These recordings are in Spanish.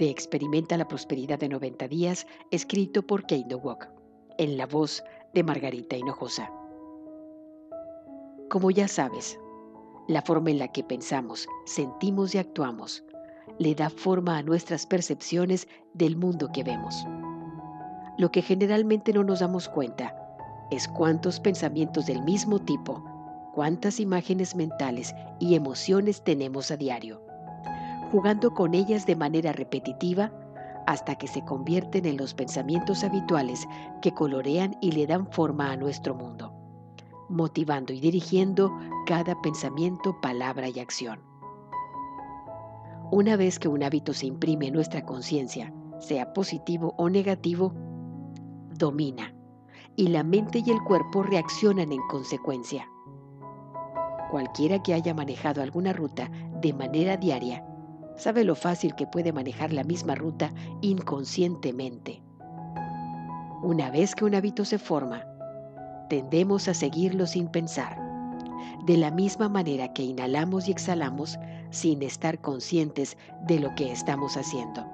de Experimenta la Prosperidad de 90 días, escrito por Kate Walk, en la voz de Margarita Hinojosa. Como ya sabes, la forma en la que pensamos, sentimos y actuamos le da forma a nuestras percepciones del mundo que vemos. Lo que generalmente no nos damos cuenta es cuántos pensamientos del mismo tipo, cuántas imágenes mentales y emociones tenemos a diario jugando con ellas de manera repetitiva hasta que se convierten en los pensamientos habituales que colorean y le dan forma a nuestro mundo, motivando y dirigiendo cada pensamiento, palabra y acción. Una vez que un hábito se imprime en nuestra conciencia, sea positivo o negativo, domina y la mente y el cuerpo reaccionan en consecuencia. Cualquiera que haya manejado alguna ruta de manera diaria sabe lo fácil que puede manejar la misma ruta inconscientemente. Una vez que un hábito se forma, tendemos a seguirlo sin pensar, de la misma manera que inhalamos y exhalamos sin estar conscientes de lo que estamos haciendo.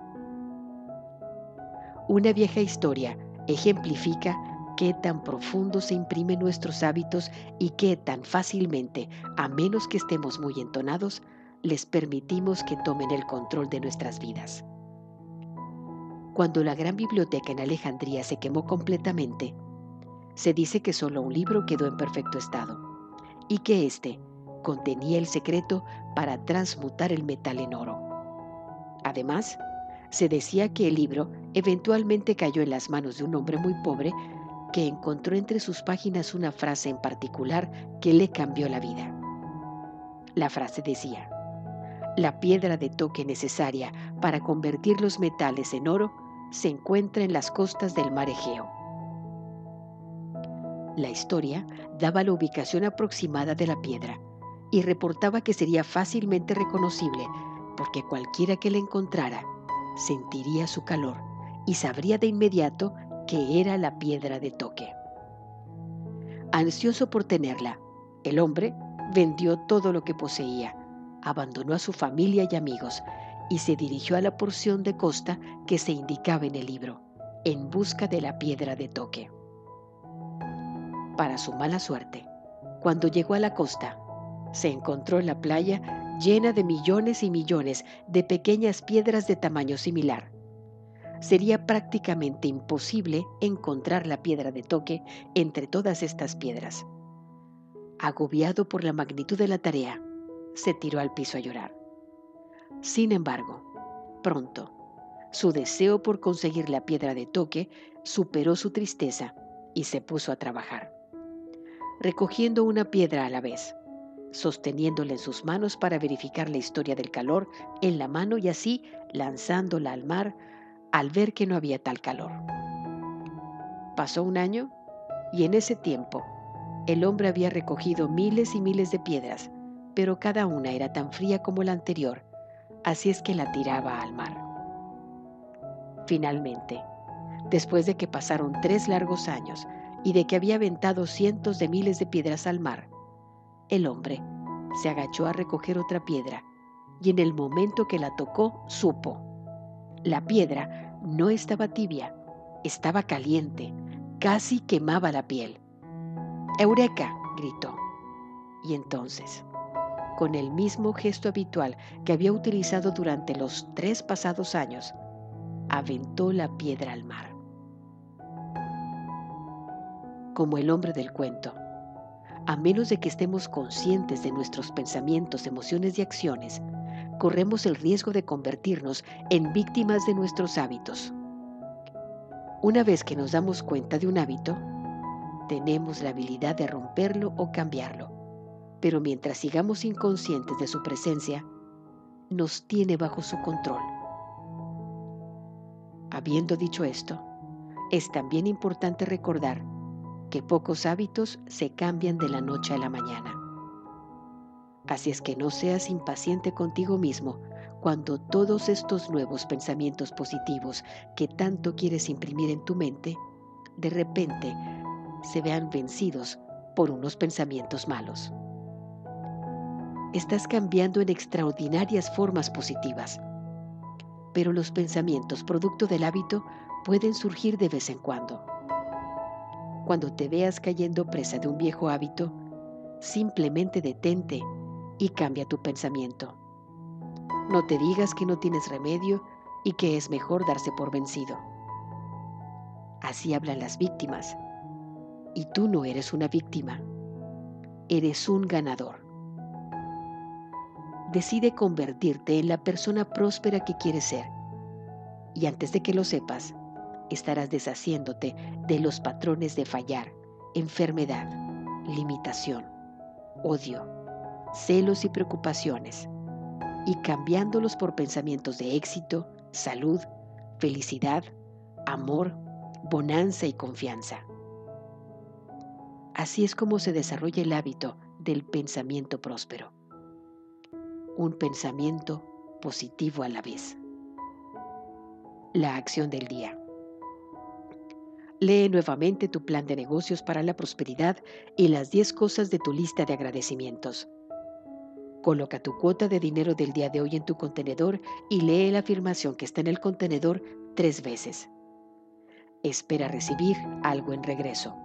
Una vieja historia ejemplifica qué tan profundo se imprimen nuestros hábitos y qué tan fácilmente, a menos que estemos muy entonados, les permitimos que tomen el control de nuestras vidas. Cuando la gran biblioteca en Alejandría se quemó completamente, se dice que solo un libro quedó en perfecto estado y que éste contenía el secreto para transmutar el metal en oro. Además, se decía que el libro eventualmente cayó en las manos de un hombre muy pobre que encontró entre sus páginas una frase en particular que le cambió la vida. La frase decía, la piedra de toque necesaria para convertir los metales en oro se encuentra en las costas del mar Egeo. La historia daba la ubicación aproximada de la piedra y reportaba que sería fácilmente reconocible porque cualquiera que la encontrara sentiría su calor y sabría de inmediato que era la piedra de toque. Ansioso por tenerla, el hombre vendió todo lo que poseía abandonó a su familia y amigos y se dirigió a la porción de costa que se indicaba en el libro, en busca de la piedra de toque. Para su mala suerte, cuando llegó a la costa, se encontró en la playa llena de millones y millones de pequeñas piedras de tamaño similar. Sería prácticamente imposible encontrar la piedra de toque entre todas estas piedras. Agobiado por la magnitud de la tarea, se tiró al piso a llorar. Sin embargo, pronto, su deseo por conseguir la piedra de toque superó su tristeza y se puso a trabajar, recogiendo una piedra a la vez, sosteniéndola en sus manos para verificar la historia del calor en la mano y así lanzándola al mar al ver que no había tal calor. Pasó un año y en ese tiempo el hombre había recogido miles y miles de piedras pero cada una era tan fría como la anterior, así es que la tiraba al mar. Finalmente, después de que pasaron tres largos años y de que había aventado cientos de miles de piedras al mar, el hombre se agachó a recoger otra piedra y en el momento que la tocó supo. La piedra no estaba tibia, estaba caliente, casi quemaba la piel. ¡Eureka! gritó. Y entonces con el mismo gesto habitual que había utilizado durante los tres pasados años, aventó la piedra al mar. Como el hombre del cuento, a menos de que estemos conscientes de nuestros pensamientos, emociones y acciones, corremos el riesgo de convertirnos en víctimas de nuestros hábitos. Una vez que nos damos cuenta de un hábito, tenemos la habilidad de romperlo o cambiarlo pero mientras sigamos inconscientes de su presencia, nos tiene bajo su control. Habiendo dicho esto, es también importante recordar que pocos hábitos se cambian de la noche a la mañana. Así es que no seas impaciente contigo mismo cuando todos estos nuevos pensamientos positivos que tanto quieres imprimir en tu mente, de repente se vean vencidos por unos pensamientos malos. Estás cambiando en extraordinarias formas positivas, pero los pensamientos producto del hábito pueden surgir de vez en cuando. Cuando te veas cayendo presa de un viejo hábito, simplemente detente y cambia tu pensamiento. No te digas que no tienes remedio y que es mejor darse por vencido. Así hablan las víctimas. Y tú no eres una víctima. Eres un ganador. Decide convertirte en la persona próspera que quieres ser. Y antes de que lo sepas, estarás deshaciéndote de los patrones de fallar, enfermedad, limitación, odio, celos y preocupaciones, y cambiándolos por pensamientos de éxito, salud, felicidad, amor, bonanza y confianza. Así es como se desarrolla el hábito del pensamiento próspero. Un pensamiento positivo a la vez. La acción del día. Lee nuevamente tu plan de negocios para la prosperidad y las 10 cosas de tu lista de agradecimientos. Coloca tu cuota de dinero del día de hoy en tu contenedor y lee la afirmación que está en el contenedor tres veces. Espera recibir algo en regreso.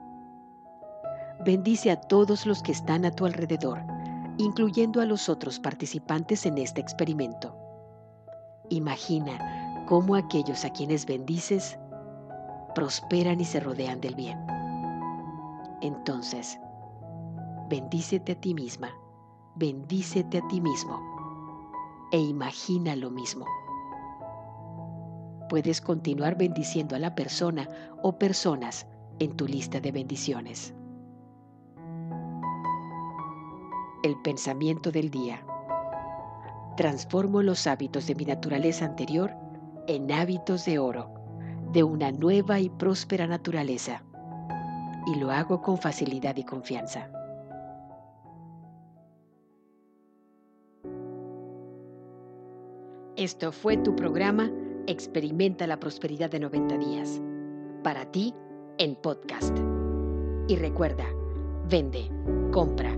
Bendice a todos los que están a tu alrededor, incluyendo a los otros participantes en este experimento. Imagina cómo aquellos a quienes bendices prosperan y se rodean del bien. Entonces, bendícete a ti misma bendícete a ti mismo e imagina lo mismo. Puedes continuar bendiciendo a la persona o personas en tu lista de bendiciones. El pensamiento del día. Transformo los hábitos de mi naturaleza anterior en hábitos de oro, de una nueva y próspera naturaleza. Y lo hago con facilidad y confianza. Esto fue tu programa Experimenta la Prosperidad de 90 días. Para ti, en podcast. Y recuerda, vende, compra,